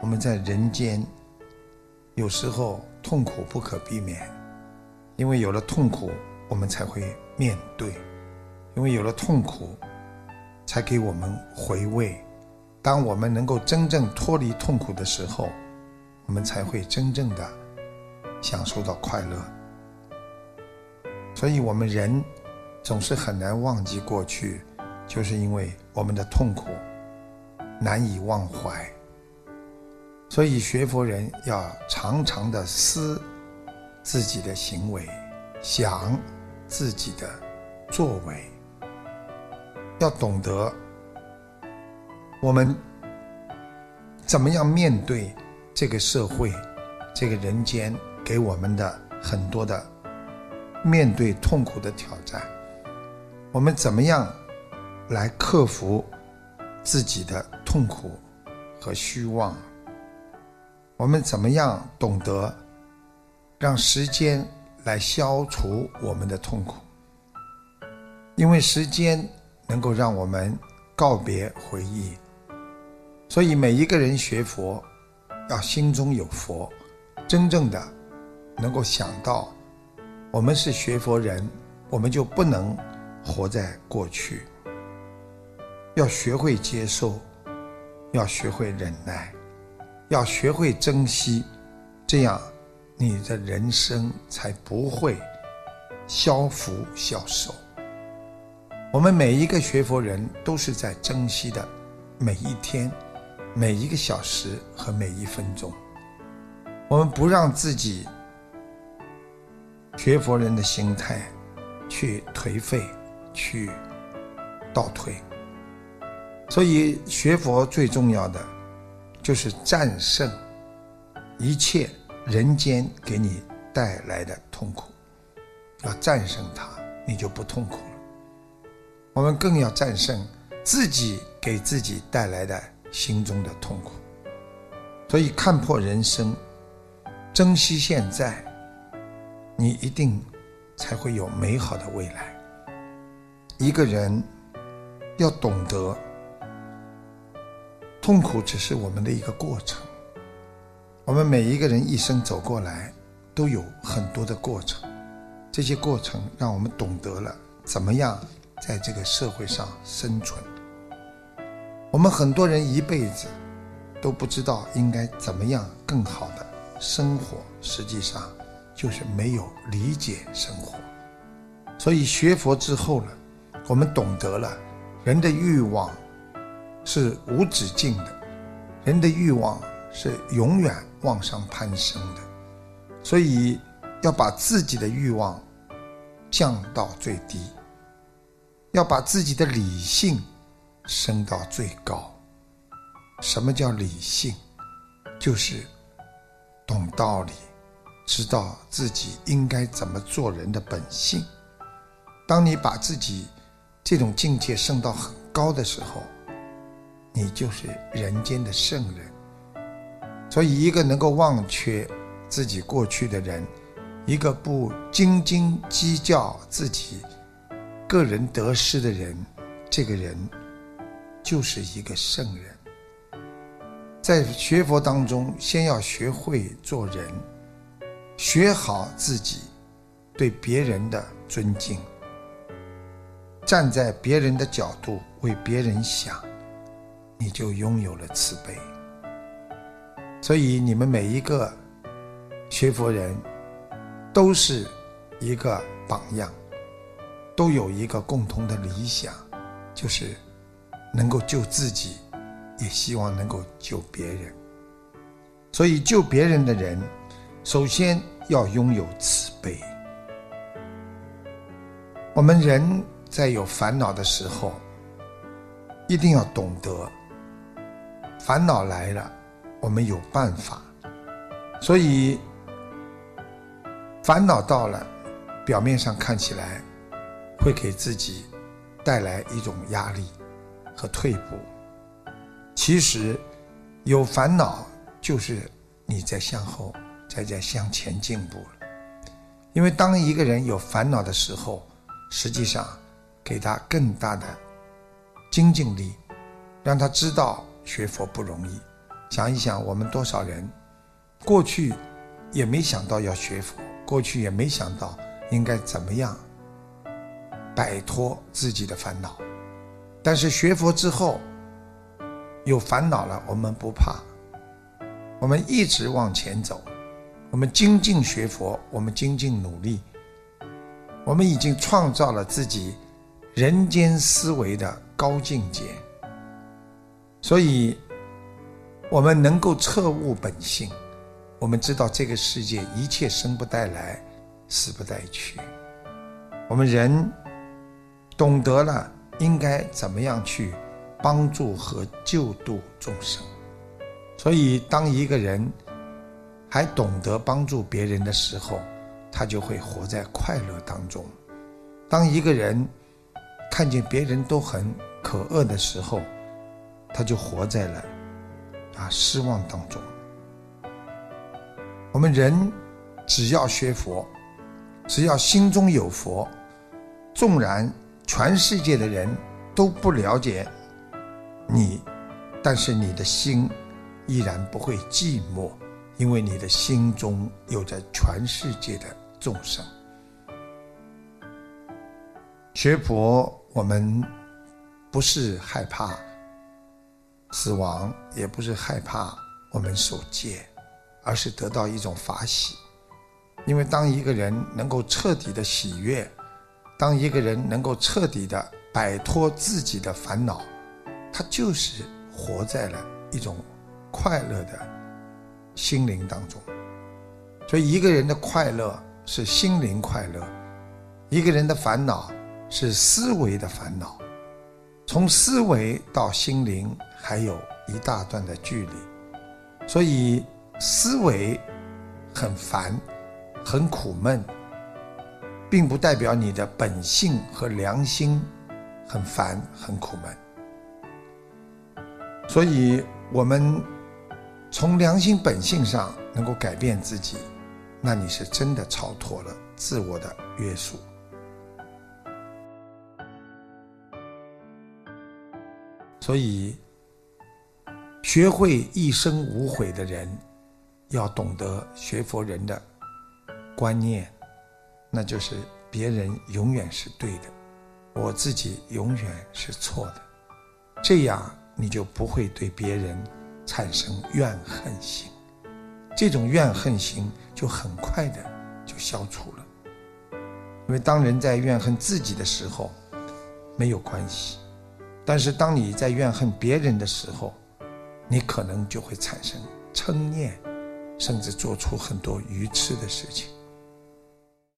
我们在人间有时候痛苦不可避免，因为有了痛苦，我们才会面对；因为有了痛苦，才给我们回味。当我们能够真正脱离痛苦的时候，我们才会真正的享受到快乐。所以，我们人总是很难忘记过去，就是因为我们的痛苦难以忘怀。所以，学佛人要常常的思自己的行为，想自己的作为，要懂得我们怎么样面对这个社会、这个人间给我们的很多的。面对痛苦的挑战，我们怎么样来克服自己的痛苦和虚妄？我们怎么样懂得让时间来消除我们的痛苦？因为时间能够让我们告别回忆，所以每一个人学佛要心中有佛，真正的能够想到。我们是学佛人，我们就不能活在过去。要学会接受，要学会忍耐，要学会珍惜，这样你的人生才不会消福消寿。我们每一个学佛人都是在珍惜的每一天、每一个小时和每一分钟。我们不让自己。学佛人的心态，去颓废，去倒退。所以学佛最重要的，就是战胜一切人间给你带来的痛苦。要战胜它，你就不痛苦了。我们更要战胜自己给自己带来的心中的痛苦。所以看破人生，珍惜现在。你一定才会有美好的未来。一个人要懂得，痛苦只是我们的一个过程。我们每一个人一生走过来，都有很多的过程，这些过程让我们懂得了怎么样在这个社会上生存。我们很多人一辈子都不知道应该怎么样更好的生活，实际上。就是没有理解生活，所以学佛之后呢，我们懂得了人的欲望是无止境的，人的欲望是永远往上攀升的，所以要把自己的欲望降到最低，要把自己的理性升到最高。什么叫理性？就是懂道理。知道自己应该怎么做人的本性。当你把自己这种境界升到很高的时候，你就是人间的圣人。所以，一个能够忘却自己过去的人，一个不斤斤计较自己个人得失的人，这个人就是一个圣人。在学佛当中，先要学会做人。学好自己对别人的尊敬，站在别人的角度为别人想，你就拥有了慈悲。所以你们每一个学佛人都是一个榜样，都有一个共同的理想，就是能够救自己，也希望能够救别人。所以救别人的人。首先要拥有慈悲。我们人在有烦恼的时候，一定要懂得，烦恼来了，我们有办法。所以，烦恼到了，表面上看起来会给自己带来一种压力和退步。其实，有烦恼就是你在向后。在在向前进步了，因为当一个人有烦恼的时候，实际上给他更大的精进力，让他知道学佛不容易，想一想，我们多少人过去也没想到要学佛，过去也没想到应该怎么样摆脱自己的烦恼，但是学佛之后有烦恼了，我们不怕，我们一直往前走，我们精进学佛，我们精进努力，我们已经创造了自己人间思维的高境界，所以。我们能够彻悟本性，我们知道这个世界一切生不带来，死不带去。我们人懂得了应该怎么样去帮助和救度众生，所以当一个人还懂得帮助别人的时候，他就会活在快乐当中；当一个人看见别人都很可恶的时候，他就活在了。啊，失望当中，我们人只要学佛，只要心中有佛，纵然全世界的人都不了解你，但是你的心依然不会寂寞，因为你的心中有着全世界的众生。学佛，我们不是害怕。死亡也不是害怕我们受戒，而是得到一种法喜。因为当一个人能够彻底的喜悦，当一个人能够彻底的摆脱自己的烦恼，他就是活在了一种快乐的心灵当中。所以，一个人的快乐是心灵快乐，一个人的烦恼是思维的烦恼。从思维到心灵还有一大段的距离，所以思维很烦、很苦闷，并不代表你的本性和良心很烦、很苦闷。所以，我们从良心本性上能够改变自己，那你是真的超脱了自我的约束。所以，学会一生无悔的人，要懂得学佛人的观念，那就是别人永远是对的，我自己永远是错的。这样你就不会对别人产生怨恨心，这种怨恨心就很快的就消除了。因为当人在怨恨自己的时候，没有关系。但是，当你在怨恨别人的时候，你可能就会产生嗔念，甚至做出很多愚痴的事情。